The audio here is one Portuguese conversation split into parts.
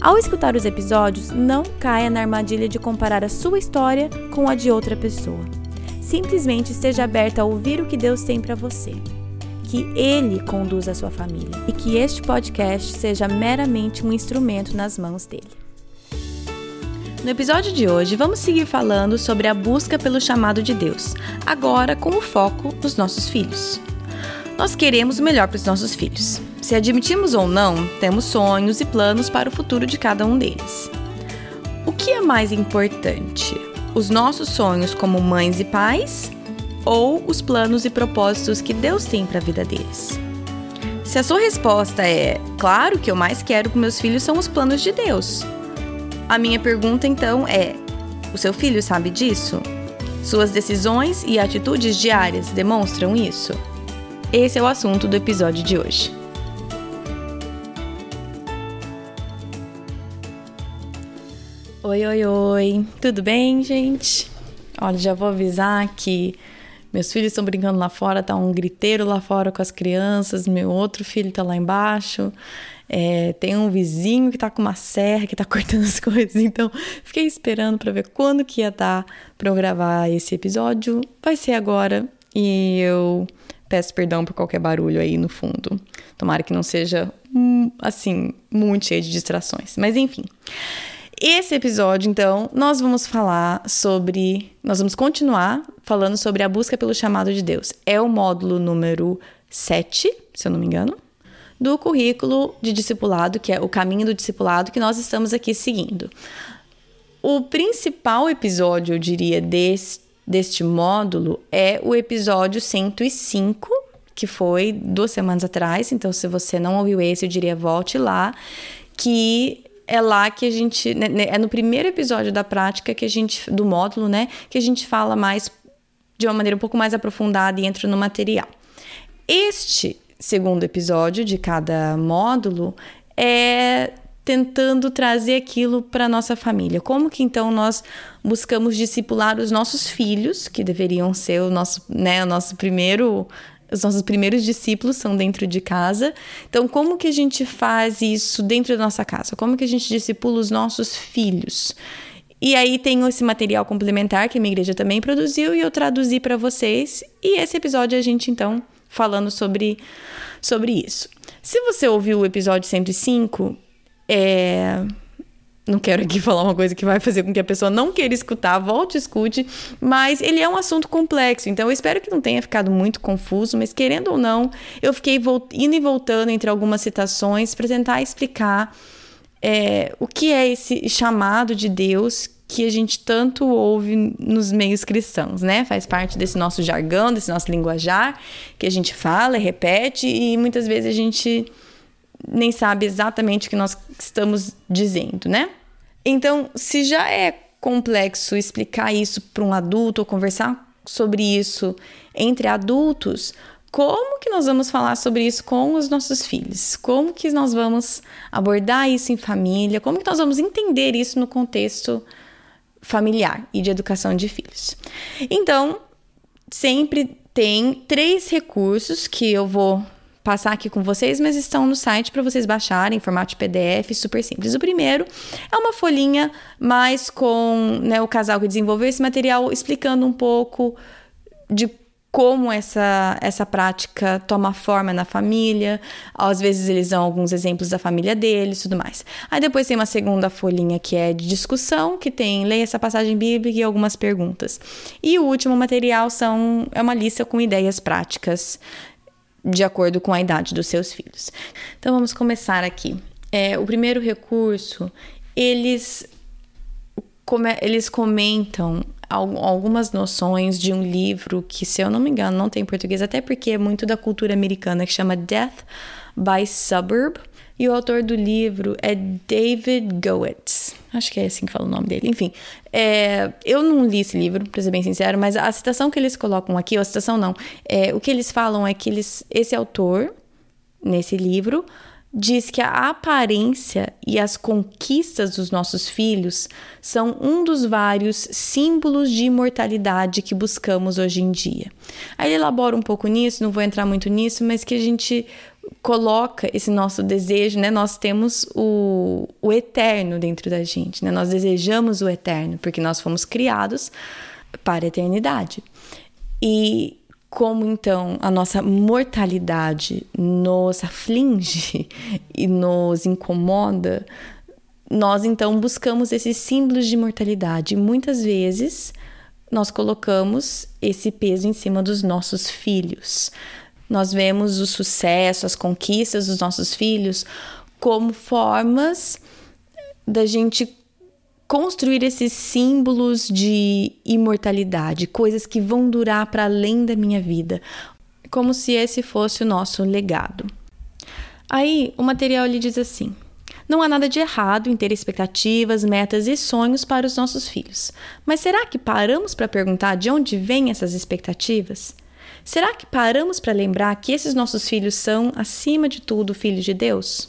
Ao escutar os episódios, não caia na armadilha de comparar a sua história com a de outra pessoa. Simplesmente esteja aberta a ouvir o que Deus tem para você. Que Ele conduza a sua família e que este podcast seja meramente um instrumento nas mãos dele. No episódio de hoje, vamos seguir falando sobre a busca pelo chamado de Deus, agora com o foco nos nossos filhos. Nós queremos o melhor para os nossos filhos. Se admitimos ou não, temos sonhos e planos para o futuro de cada um deles. O que é mais importante? Os nossos sonhos como mães e pais ou os planos e propósitos que Deus tem para a vida deles? Se a sua resposta é claro que eu mais quero com meus filhos são os planos de Deus. A minha pergunta então é: o seu filho sabe disso? Suas decisões e atitudes diárias demonstram isso? Esse é o assunto do episódio de hoje. Oi, oi, oi. Tudo bem, gente? Olha, já vou avisar que meus filhos estão brincando lá fora, tá um griteiro lá fora com as crianças, meu outro filho tá lá embaixo. É, tem um vizinho que tá com uma serra que tá cortando as coisas, então fiquei esperando para ver quando que ia dar para eu gravar esse episódio. Vai ser agora e eu peço perdão por qualquer barulho aí no fundo. Tomara que não seja hum, assim muito cheio de distrações, mas enfim. Esse episódio, então, nós vamos falar sobre. Nós vamos continuar falando sobre a busca pelo chamado de Deus. É o módulo número 7, se eu não me engano, do currículo de discipulado, que é o caminho do discipulado, que nós estamos aqui seguindo. O principal episódio, eu diria, deste, deste módulo é o episódio 105, que foi duas semanas atrás. Então, se você não ouviu esse, eu diria volte lá, que é lá que a gente né, né, é no primeiro episódio da prática que a gente do módulo, né, que a gente fala mais de uma maneira um pouco mais aprofundada e entra no material. Este segundo episódio de cada módulo é tentando trazer aquilo para nossa família. Como que então nós buscamos discipular os nossos filhos, que deveriam ser o nosso, né, o nosso primeiro os nossos primeiros discípulos são dentro de casa. Então, como que a gente faz isso dentro da nossa casa? Como que a gente discipula os nossos filhos? E aí tem esse material complementar que a minha igreja também produziu e eu traduzi para vocês. E esse episódio a gente então falando sobre sobre isso. Se você ouviu o episódio 105, é não quero aqui falar uma coisa que vai fazer com que a pessoa não queira escutar, volte e escute, mas ele é um assunto complexo, então eu espero que não tenha ficado muito confuso, mas querendo ou não, eu fiquei indo e voltando entre algumas citações para tentar explicar é, o que é esse chamado de Deus que a gente tanto ouve nos meios cristãos, né? Faz parte desse nosso jargão, desse nosso linguajar, que a gente fala e repete, e muitas vezes a gente nem sabe exatamente o que nós estamos dizendo, né? Então, se já é complexo explicar isso para um adulto ou conversar sobre isso entre adultos, como que nós vamos falar sobre isso com os nossos filhos? Como que nós vamos abordar isso em família? Como que nós vamos entender isso no contexto familiar e de educação de filhos? Então, sempre tem três recursos que eu vou passar aqui com vocês, mas estão no site para vocês baixarem em formato PDF, super simples. O primeiro é uma folhinha mais com né, o casal que desenvolveu esse material explicando um pouco de como essa, essa prática toma forma na família. Às vezes eles dão alguns exemplos da família deles tudo mais. Aí depois tem uma segunda folhinha que é de discussão, que tem leia essa passagem bíblica e algumas perguntas. E o último material são, é uma lista com ideias práticas de acordo com a idade dos seus filhos. Então vamos começar aqui. É, o primeiro recurso, eles, come, eles comentam algumas noções de um livro que, se eu não me engano, não tem em português, até porque é muito da cultura americana, que chama Death by Suburb, E o autor do livro é David Goetz. Acho que é assim que fala o nome dele. Enfim, é, eu não li esse livro, para ser bem sincero, mas a citação que eles colocam aqui, ou a citação não, é, o que eles falam é que eles, esse autor, nesse livro, diz que a aparência e as conquistas dos nossos filhos são um dos vários símbolos de imortalidade que buscamos hoje em dia. Aí ele elabora um pouco nisso, não vou entrar muito nisso, mas que a gente coloca esse nosso desejo, né? Nós temos o, o eterno dentro da gente, né? Nós desejamos o eterno, porque nós fomos criados para a eternidade. E como então a nossa mortalidade nos aflige e nos incomoda, nós então buscamos esses símbolos de mortalidade. muitas vezes nós colocamos esse peso em cima dos nossos filhos. Nós vemos o sucesso, as conquistas dos nossos filhos como formas da gente construir esses símbolos de imortalidade, coisas que vão durar para além da minha vida, como se esse fosse o nosso legado. Aí, o material lhe diz assim: não há nada de errado em ter expectativas, metas e sonhos para os nossos filhos. Mas será que paramos para perguntar de onde vêm essas expectativas? Será que paramos para lembrar que esses nossos filhos são, acima de tudo, filhos de Deus?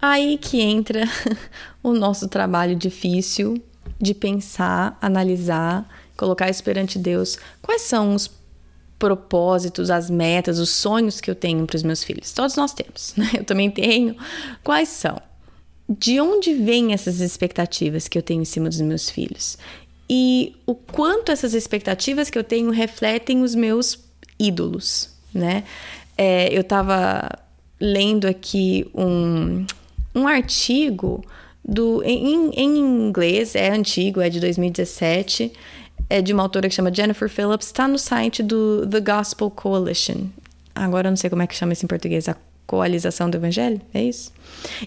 Aí que entra o nosso trabalho difícil de pensar, analisar, colocar isso perante Deus. Quais são os propósitos, as metas, os sonhos que eu tenho para os meus filhos? Todos nós temos, né? Eu também tenho. Quais são? De onde vêm essas expectativas que eu tenho em cima dos meus filhos? E o quanto essas expectativas que eu tenho refletem os meus ídolos, né? É, eu estava lendo aqui um, um artigo do em, em inglês, é antigo, é de 2017, é de uma autora que chama Jennifer Phillips, está no site do The Gospel Coalition. Agora eu não sei como é que chama isso em português, a Coalização do Evangelho, é isso?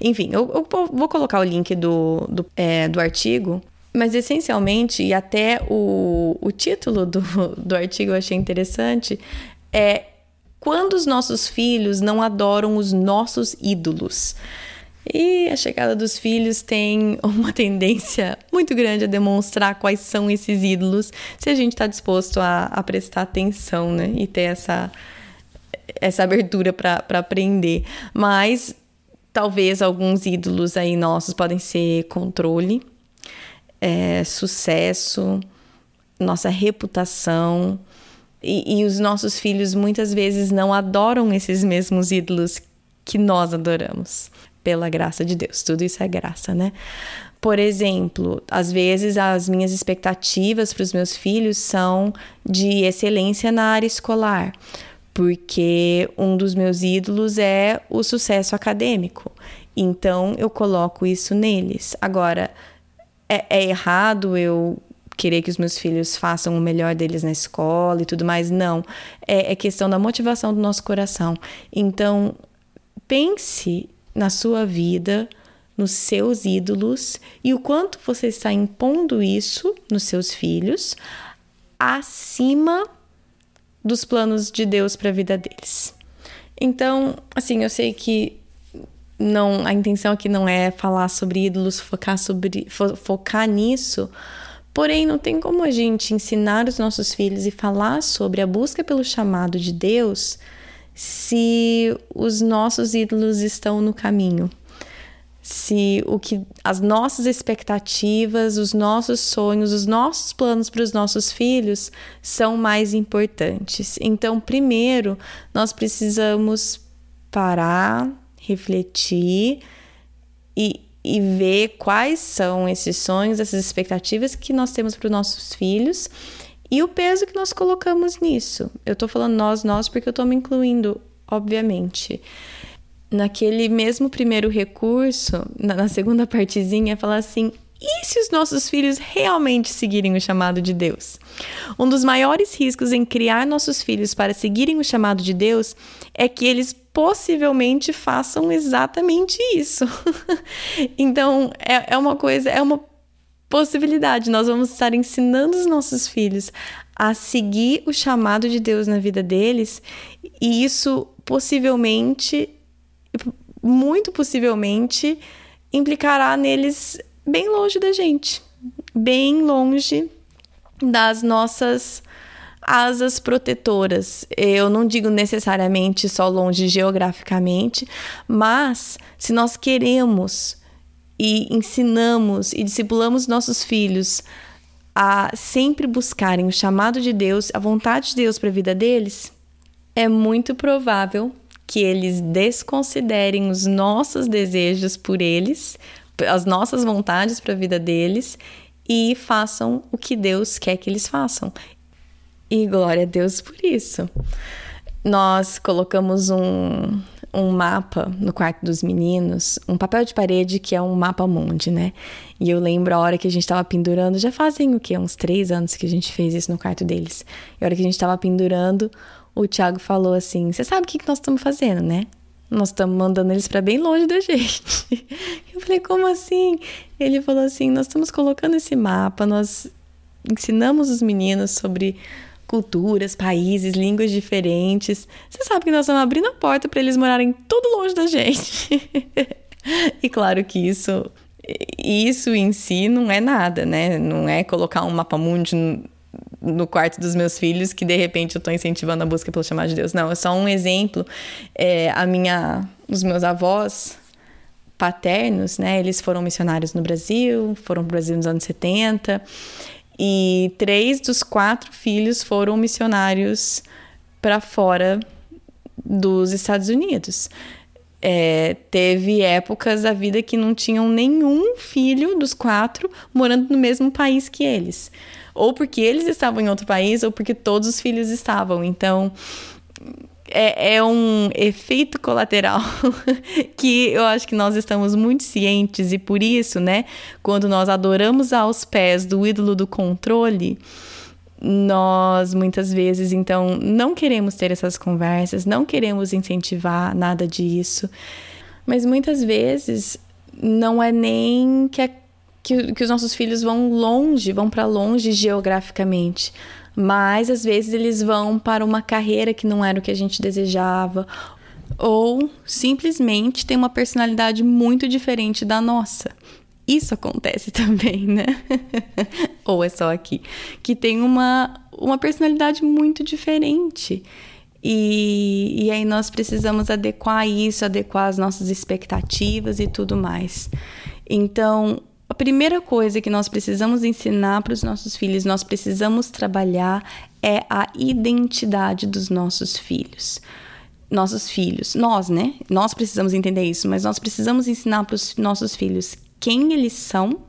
Enfim, eu, eu vou colocar o link do, do, é, do artigo, mas essencialmente, e até o, o título do, do artigo eu achei interessante, é quando os nossos filhos não adoram os nossos ídolos. E a chegada dos filhos tem uma tendência muito grande a demonstrar quais são esses ídolos, se a gente está disposto a, a, prestar atenção, né? E ter essa, essa abertura para aprender. Mas talvez alguns ídolos aí nossos podem ser controle, é, sucesso, nossa reputação. E, e os nossos filhos muitas vezes não adoram esses mesmos ídolos que nós adoramos pela graça de Deus. Tudo isso é graça, né? Por exemplo, às vezes as minhas expectativas para os meus filhos são de excelência na área escolar, porque um dos meus ídolos é o sucesso acadêmico. Então eu coloco isso neles. Agora, é, é errado eu querer que os meus filhos façam o melhor deles na escola e tudo mais. Não. É, é questão da motivação do nosso coração. Então, pense na sua vida, nos seus ídolos e o quanto você está impondo isso nos seus filhos acima dos planos de Deus para a vida deles. Então, assim, eu sei que não, a intenção aqui não é falar sobre ídolos, focar sobre fo, focar nisso. Porém, não tem como a gente ensinar os nossos filhos e falar sobre a busca pelo chamado de Deus se os nossos ídolos estão no caminho. Se o que as nossas expectativas, os nossos sonhos, os nossos planos para os nossos filhos são mais importantes. Então, primeiro, nós precisamos parar, refletir e, e ver quais são esses sonhos, essas expectativas que nós temos para os nossos filhos e o peso que nós colocamos nisso. Eu tô falando nós, nós, porque eu tô me incluindo, obviamente. Naquele mesmo primeiro recurso, na, na segunda partezinha, falar assim: e se os nossos filhos realmente seguirem o chamado de Deus? Um dos maiores riscos em criar nossos filhos para seguirem o chamado de Deus é que eles possivelmente façam exatamente isso. então, é, é uma coisa, é uma possibilidade. Nós vamos estar ensinando os nossos filhos a seguir o chamado de Deus na vida deles, e isso possivelmente muito possivelmente implicará neles bem longe da gente, bem longe das nossas asas protetoras. Eu não digo necessariamente só longe geograficamente, mas se nós queremos e ensinamos e discipulamos nossos filhos a sempre buscarem o chamado de Deus, a vontade de Deus para a vida deles, é muito provável que eles desconsiderem os nossos desejos por eles, as nossas vontades para a vida deles e façam o que Deus quer que eles façam. E glória a Deus por isso. Nós colocamos um, um mapa no quarto dos meninos, um papel de parede que é um mapa mundi, né? E eu lembro a hora que a gente estava pendurando, já fazem o quê? Uns três anos que a gente fez isso no quarto deles. E a hora que a gente estava pendurando, o Thiago falou assim: Você sabe o que, que nós estamos fazendo, né? Nós estamos mandando eles para bem longe da gente. Eu falei: Como assim? Ele falou assim: Nós estamos colocando esse mapa, nós ensinamos os meninos sobre culturas, países, línguas diferentes. Você sabe que nós estamos abrindo a porta para eles morarem tudo longe da gente. e claro que isso isso em si não é nada, né? Não é colocar um mapa mundi no quarto dos meus filhos que de repente eu estou incentivando a busca pelo chamado de Deus. Não, é só um exemplo. É, a minha, os meus avós paternos, né? Eles foram missionários no Brasil, foram para o Brasil nos anos 70 e três dos quatro filhos foram missionários para fora dos Estados Unidos. É, teve épocas da vida que não tinham nenhum filho dos quatro morando no mesmo país que eles. Ou porque eles estavam em outro país, ou porque todos os filhos estavam. Então, é, é um efeito colateral que eu acho que nós estamos muito cientes e por isso, né, quando nós adoramos aos pés do ídolo do controle, nós muitas vezes. Então não queremos ter essas conversas, não queremos incentivar nada disso, mas muitas vezes não é nem que, a, que, que os nossos filhos vão longe, vão para longe geograficamente. Mas às vezes eles vão para uma carreira que não era o que a gente desejava, ou simplesmente tem uma personalidade muito diferente da nossa. Isso acontece também, né? ou é só aqui? Que tem uma, uma personalidade muito diferente. E, e aí nós precisamos adequar isso, adequar as nossas expectativas e tudo mais. Então, a primeira coisa que nós precisamos ensinar para os nossos filhos, nós precisamos trabalhar é a identidade dos nossos filhos. Nossos filhos, nós, né? Nós precisamos entender isso, mas nós precisamos ensinar para os nossos filhos quem eles são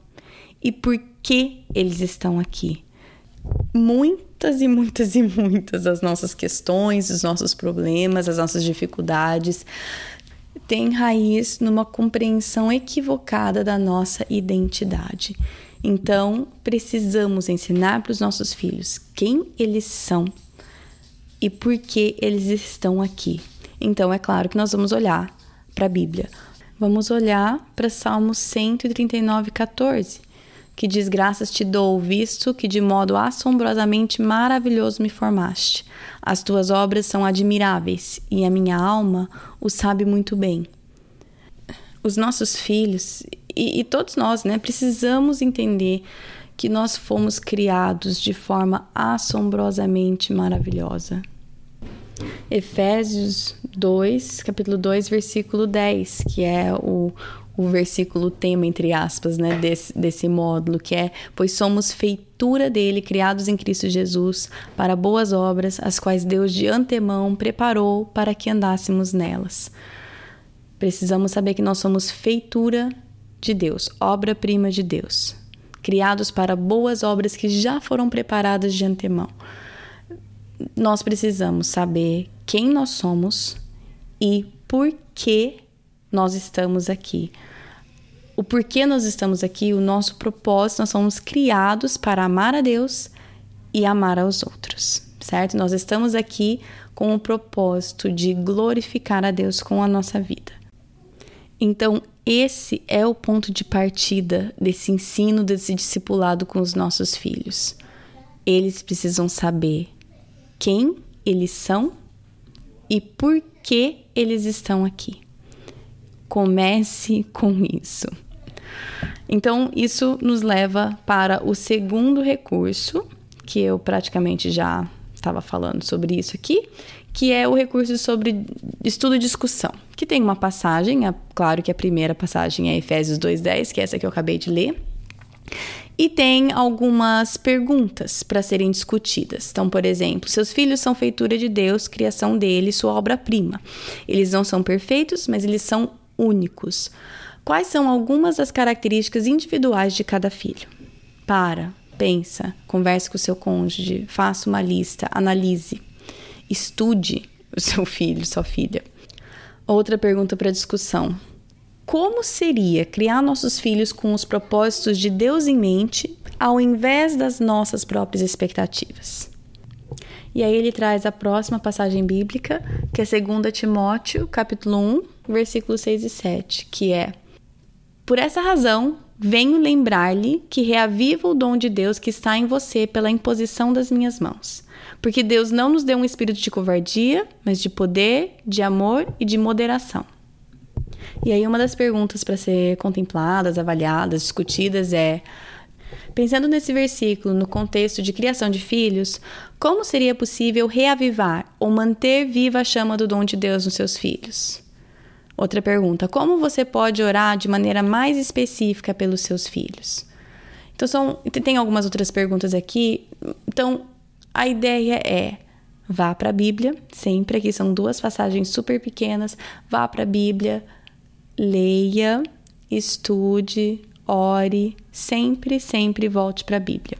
e por que eles estão aqui. Muitas e muitas e muitas das nossas questões, os nossos problemas, as nossas dificuldades tem raiz numa compreensão equivocada da nossa identidade. Então, precisamos ensinar para os nossos filhos quem eles são e por que eles estão aqui. Então, é claro que nós vamos olhar para a Bíblia. Vamos olhar para Salmo 139, 14 que desgraças te dou, visto que de modo assombrosamente maravilhoso me formaste. As tuas obras são admiráveis e a minha alma o sabe muito bem. Os nossos filhos e, e todos nós, né, precisamos entender que nós fomos criados de forma assombrosamente maravilhosa. Efésios 2, capítulo 2, versículo 10, que é o, o versículo tema, entre aspas, né, desse, desse módulo, que é: Pois somos feitura dele, criados em Cristo Jesus, para boas obras, as quais Deus de antemão preparou para que andássemos nelas. Precisamos saber que nós somos feitura de Deus, obra-prima de Deus, criados para boas obras que já foram preparadas de antemão. Nós precisamos saber quem nós somos e por que nós estamos aqui o porquê nós estamos aqui, o nosso propósito, nós somos criados para amar a Deus e amar aos outros, certo? Nós estamos aqui com o propósito de glorificar a Deus com a nossa vida. Então, esse é o ponto de partida desse ensino, desse discipulado com os nossos filhos. Eles precisam saber quem eles são e por que eles estão aqui Comece com isso. Então, isso nos leva para o segundo recurso, que eu praticamente já estava falando sobre isso aqui, que é o recurso sobre estudo e discussão, que tem uma passagem, é claro que a primeira passagem é Efésios 2:10, que é essa que eu acabei de ler. E tem algumas perguntas para serem discutidas. Então, por exemplo, seus filhos são feitura de Deus, criação dele, sua obra-prima. Eles não são perfeitos, mas eles são únicos. Quais são algumas das características individuais de cada filho? Para, pensa, converse com seu cônjuge, faça uma lista, analise, estude o seu filho, sua filha. Outra pergunta para discussão: como seria criar nossos filhos com os propósitos de Deus em mente, ao invés das nossas próprias expectativas? E aí ele traz a próxima passagem bíblica, que é 2 Timóteo, capítulo 1, versículos 6 e 7, que é: Por essa razão, venho lembrar-lhe que reaviva o dom de Deus que está em você pela imposição das minhas mãos. Porque Deus não nos deu um espírito de covardia, mas de poder, de amor e de moderação. E aí, uma das perguntas para ser contempladas, avaliadas, discutidas é: pensando nesse versículo no contexto de criação de filhos, como seria possível reavivar ou manter viva a chama do dom de Deus nos seus filhos? Outra pergunta: como você pode orar de maneira mais específica pelos seus filhos? Então, são, tem algumas outras perguntas aqui. Então, a ideia é vá para a Bíblia, sempre aqui são duas passagens super pequenas, vá para a Bíblia, leia, estude, ore, sempre, sempre volte para a Bíblia.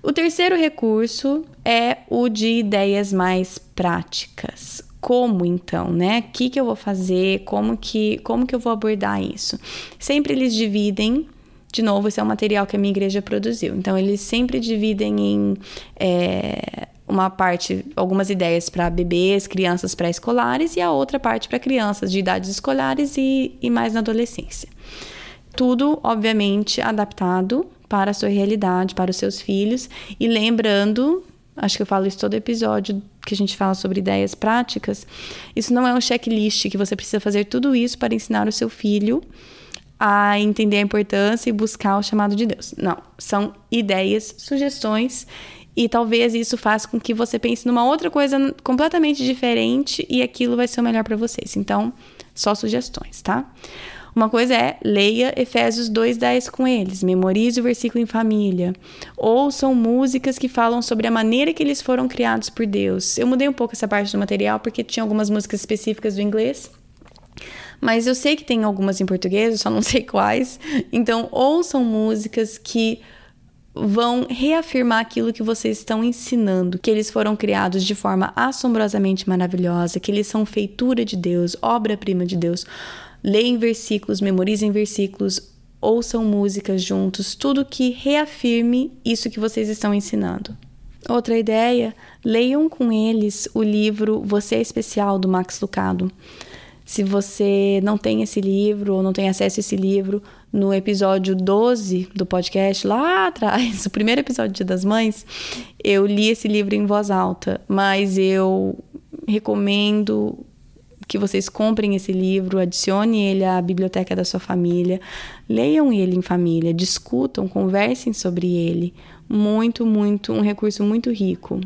O terceiro recurso é o de ideias mais práticas. Como então, né? O que, que eu vou fazer? Como que, como que eu vou abordar isso? Sempre eles dividem de novo, esse é um material que a minha igreja produziu. Então, eles sempre dividem em é, uma parte, algumas ideias para bebês, crianças pré-escolares e a outra parte para crianças de idades escolares e, e mais na adolescência. Tudo, obviamente, adaptado para a sua realidade, para os seus filhos. E lembrando, acho que eu falo isso todo episódio que a gente fala sobre ideias práticas, isso não é um checklist que você precisa fazer tudo isso para ensinar o seu filho a entender a importância e buscar o chamado de Deus. Não, são ideias, sugestões e talvez isso faça com que você pense numa outra coisa completamente diferente e aquilo vai ser o melhor para vocês. Então, só sugestões, tá? Uma coisa é leia Efésios 2:10 com eles, memorize o versículo em família. Ouçam músicas que falam sobre a maneira que eles foram criados por Deus. Eu mudei um pouco essa parte do material porque tinha algumas músicas específicas do inglês. Mas eu sei que tem algumas em português, eu só não sei quais. Então, ouçam músicas que vão reafirmar aquilo que vocês estão ensinando, que eles foram criados de forma assombrosamente maravilhosa, que eles são feitura de Deus, obra-prima de Deus. Leem versículos, memorizem versículos, ouçam músicas juntos, tudo que reafirme isso que vocês estão ensinando. Outra ideia, leiam com eles o livro Você é Especial do Max Lucado. Se você não tem esse livro ou não tem acesso a esse livro, no episódio 12 do podcast, lá atrás, o primeiro episódio Dia das Mães, eu li esse livro em voz alta, mas eu recomendo que vocês comprem esse livro, adicione ele à biblioteca da sua família, leiam ele em família, discutam, conversem sobre ele. Muito, muito, um recurso muito rico.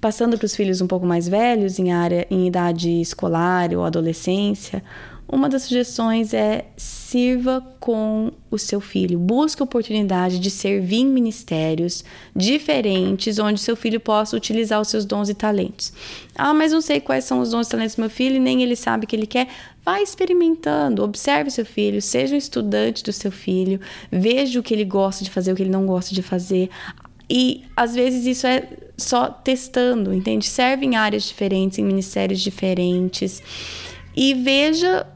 Passando para os filhos um pouco mais velhos, em área em idade escolar ou adolescência, uma das sugestões é sirva com o seu filho. Busque oportunidade de servir em ministérios diferentes, onde seu filho possa utilizar os seus dons e talentos. Ah, mas não sei quais são os dons e talentos do meu filho, nem ele sabe o que ele quer. Vai experimentando, observe seu filho, seja um estudante do seu filho, veja o que ele gosta de fazer, o que ele não gosta de fazer. E às vezes isso é só testando, entende? Serve em áreas diferentes, em ministérios diferentes. E veja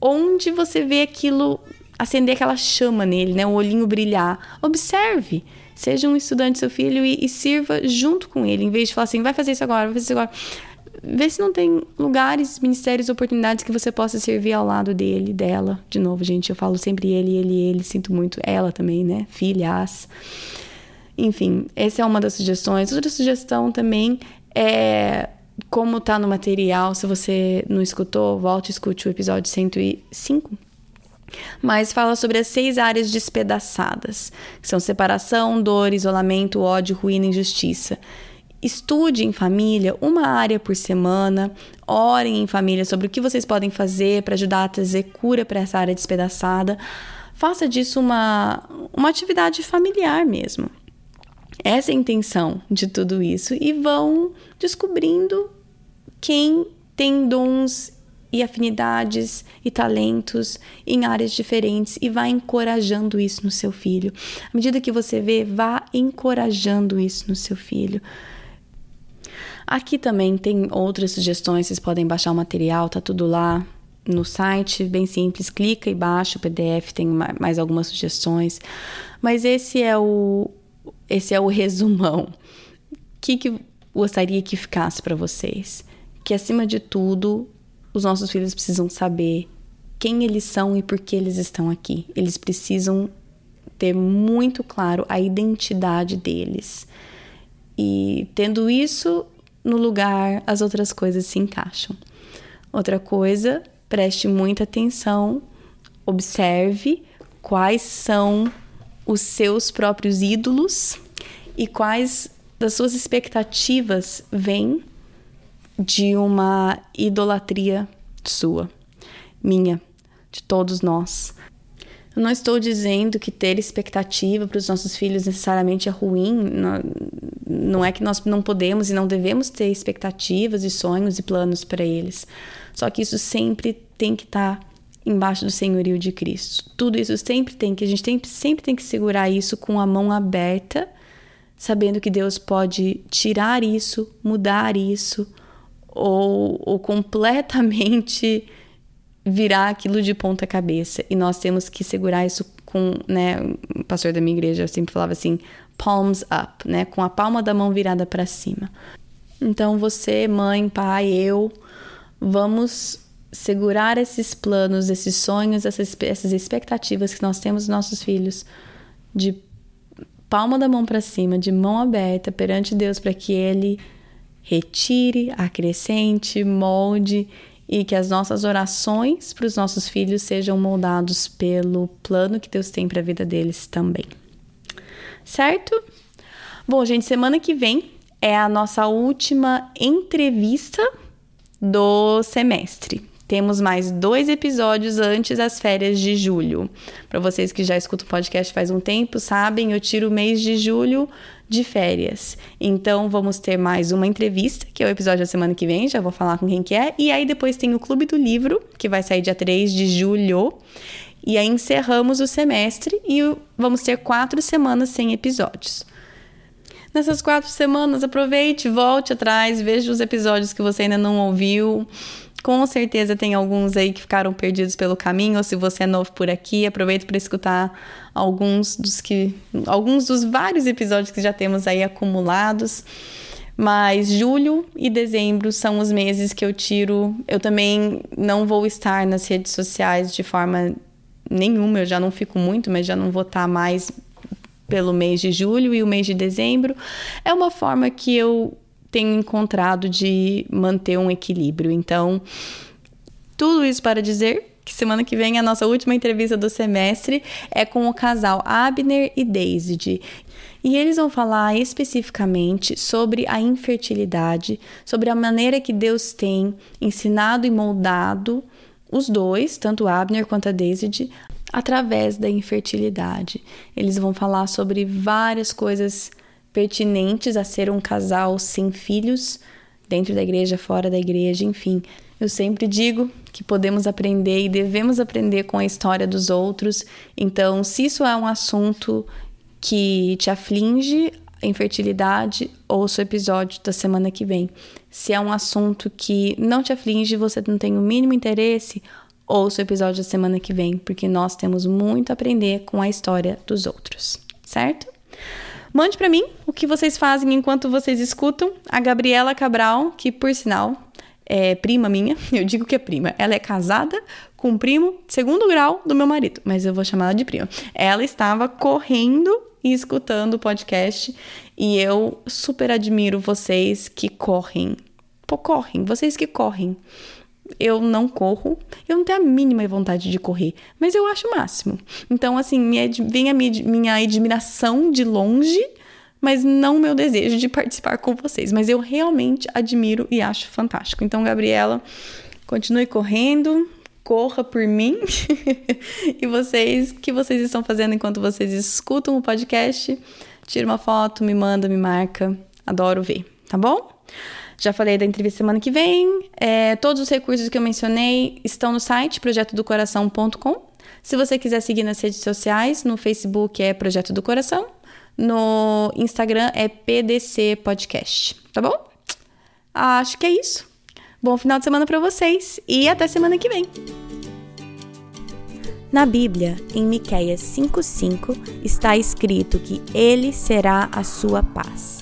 onde você vê aquilo acender aquela chama nele, né? O olhinho brilhar. Observe. Seja um estudante seu filho e, e, sirva junto com ele, em vez de falar assim, vai fazer isso agora, vai fazer isso agora. Vê se não tem lugares, ministérios, oportunidades que você possa servir ao lado dele, dela. De novo, gente, eu falo sempre ele, ele, ele, sinto muito. Ela também, né? Filhas. Enfim, essa é uma das sugestões. Outra sugestão também é como tá no material, se você não escutou, volte e escute o episódio 105. Mas fala sobre as seis áreas despedaçadas, que são separação, dor, isolamento, ódio, ruína e injustiça. Estude em família uma área por semana, orem em família sobre o que vocês podem fazer para ajudar a trazer cura para essa área despedaçada. Faça disso uma, uma atividade familiar mesmo. Essa é a intenção de tudo isso. E vão descobrindo quem tem dons e afinidades e talentos em áreas diferentes e vá encorajando isso no seu filho. À medida que você vê, vá encorajando isso no seu filho. Aqui também tem outras sugestões, vocês podem baixar o material, tá tudo lá no site, bem simples, clica e baixa o PDF, tem mais algumas sugestões. Mas esse é o esse é o resumão. O que, que gostaria que ficasse para vocês? Que acima de tudo, os nossos filhos precisam saber quem eles são e por que eles estão aqui. Eles precisam ter muito claro a identidade deles. E tendo isso, no lugar, as outras coisas se encaixam. Outra coisa, preste muita atenção, observe quais são os seus próprios ídolos e quais das suas expectativas vêm de uma idolatria sua, minha, de todos nós. Eu não estou dizendo que ter expectativa para os nossos filhos necessariamente é ruim. Não, não, é que nós não podemos e não devemos ter expectativas e sonhos e planos para eles. Só que isso sempre tem que estar tá embaixo do senhorio de Cristo. Tudo isso sempre tem que a gente tem, sempre tem que segurar isso com a mão aberta, sabendo que Deus pode tirar isso, mudar isso ou, ou completamente virar aquilo de ponta cabeça. E nós temos que segurar isso com, né, o pastor da minha igreja sempre falava assim, palms up, né, com a palma da mão virada para cima. Então você, mãe, pai, eu, vamos segurar esses planos, esses sonhos, essas, essas expectativas que nós temos dos nossos filhos de palma da mão para cima, de mão aberta perante Deus para que ele retire, acrescente, molde e que as nossas orações para os nossos filhos sejam moldados pelo plano que Deus tem para a vida deles também. Certo? Bom, gente, semana que vem é a nossa última entrevista do semestre. Temos mais dois episódios antes das férias de julho. Para vocês que já escutam o podcast faz um tempo, sabem, eu tiro o mês de julho de férias. Então vamos ter mais uma entrevista, que é o episódio da semana que vem, já vou falar com quem que é. E aí depois tem o Clube do Livro, que vai sair dia 3 de julho. E aí encerramos o semestre e vamos ter quatro semanas sem episódios. Nessas quatro semanas, aproveite, volte atrás, veja os episódios que você ainda não ouviu. Com certeza tem alguns aí que ficaram perdidos pelo caminho, ou se você é novo por aqui, aproveita para escutar alguns dos que alguns dos vários episódios que já temos aí acumulados. Mas julho e dezembro são os meses que eu tiro. Eu também não vou estar nas redes sociais de forma nenhuma, eu já não fico muito, mas já não vou estar mais pelo mês de julho e o mês de dezembro. É uma forma que eu tenho encontrado de manter um equilíbrio. Então, tudo isso para dizer que semana que vem a nossa última entrevista do semestre é com o casal Abner e Daisy. E eles vão falar especificamente sobre a infertilidade, sobre a maneira que Deus tem ensinado e moldado os dois, tanto Abner quanto a Daisy, através da infertilidade. Eles vão falar sobre várias coisas pertinentes a ser um casal sem filhos, dentro da igreja, fora da igreja, enfim. Eu sempre digo que podemos aprender e devemos aprender com a história dos outros. Então, se isso é um assunto que te aflige, infertilidade, ouça o episódio da semana que vem. Se é um assunto que não te aflige, você não tem o mínimo interesse, ouça o episódio da semana que vem, porque nós temos muito a aprender com a história dos outros, certo? Mande para mim o que vocês fazem enquanto vocês escutam. A Gabriela Cabral, que por sinal é prima minha, eu digo que é prima. Ela é casada com um primo segundo grau do meu marido, mas eu vou chamar ela de prima. Ela estava correndo e escutando o podcast e eu super admiro vocês que correm tipo, correm, vocês que correm. Eu não corro, eu não tenho a mínima vontade de correr, mas eu acho o máximo. Então, assim, minha, vem a minha, minha admiração de longe, mas não meu desejo de participar com vocês. Mas eu realmente admiro e acho fantástico. Então, Gabriela, continue correndo, corra por mim e vocês, que vocês estão fazendo enquanto vocês escutam o podcast? Tira uma foto, me manda, me marca. Adoro ver, tá bom? Já falei da entrevista semana que vem. É, todos os recursos que eu mencionei estão no site projetodocoração.com. Se você quiser seguir nas redes sociais, no Facebook é Projeto do Coração, no Instagram é PDC Podcast, tá bom? Acho que é isso. Bom final de semana para vocês e até semana que vem. Na Bíblia, em Miqueias 5:5, está escrito que ele será a sua paz.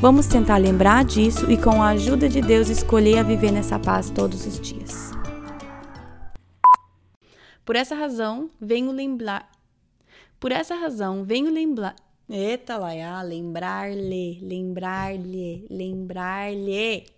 Vamos tentar lembrar disso e, com a ajuda de Deus, escolher a viver nessa paz todos os dias. Por essa razão, venho lembrar. Por essa razão, venho lembrar. Eita, Laia, lembrar-lhe, lembrar-lhe, lembrar-lhe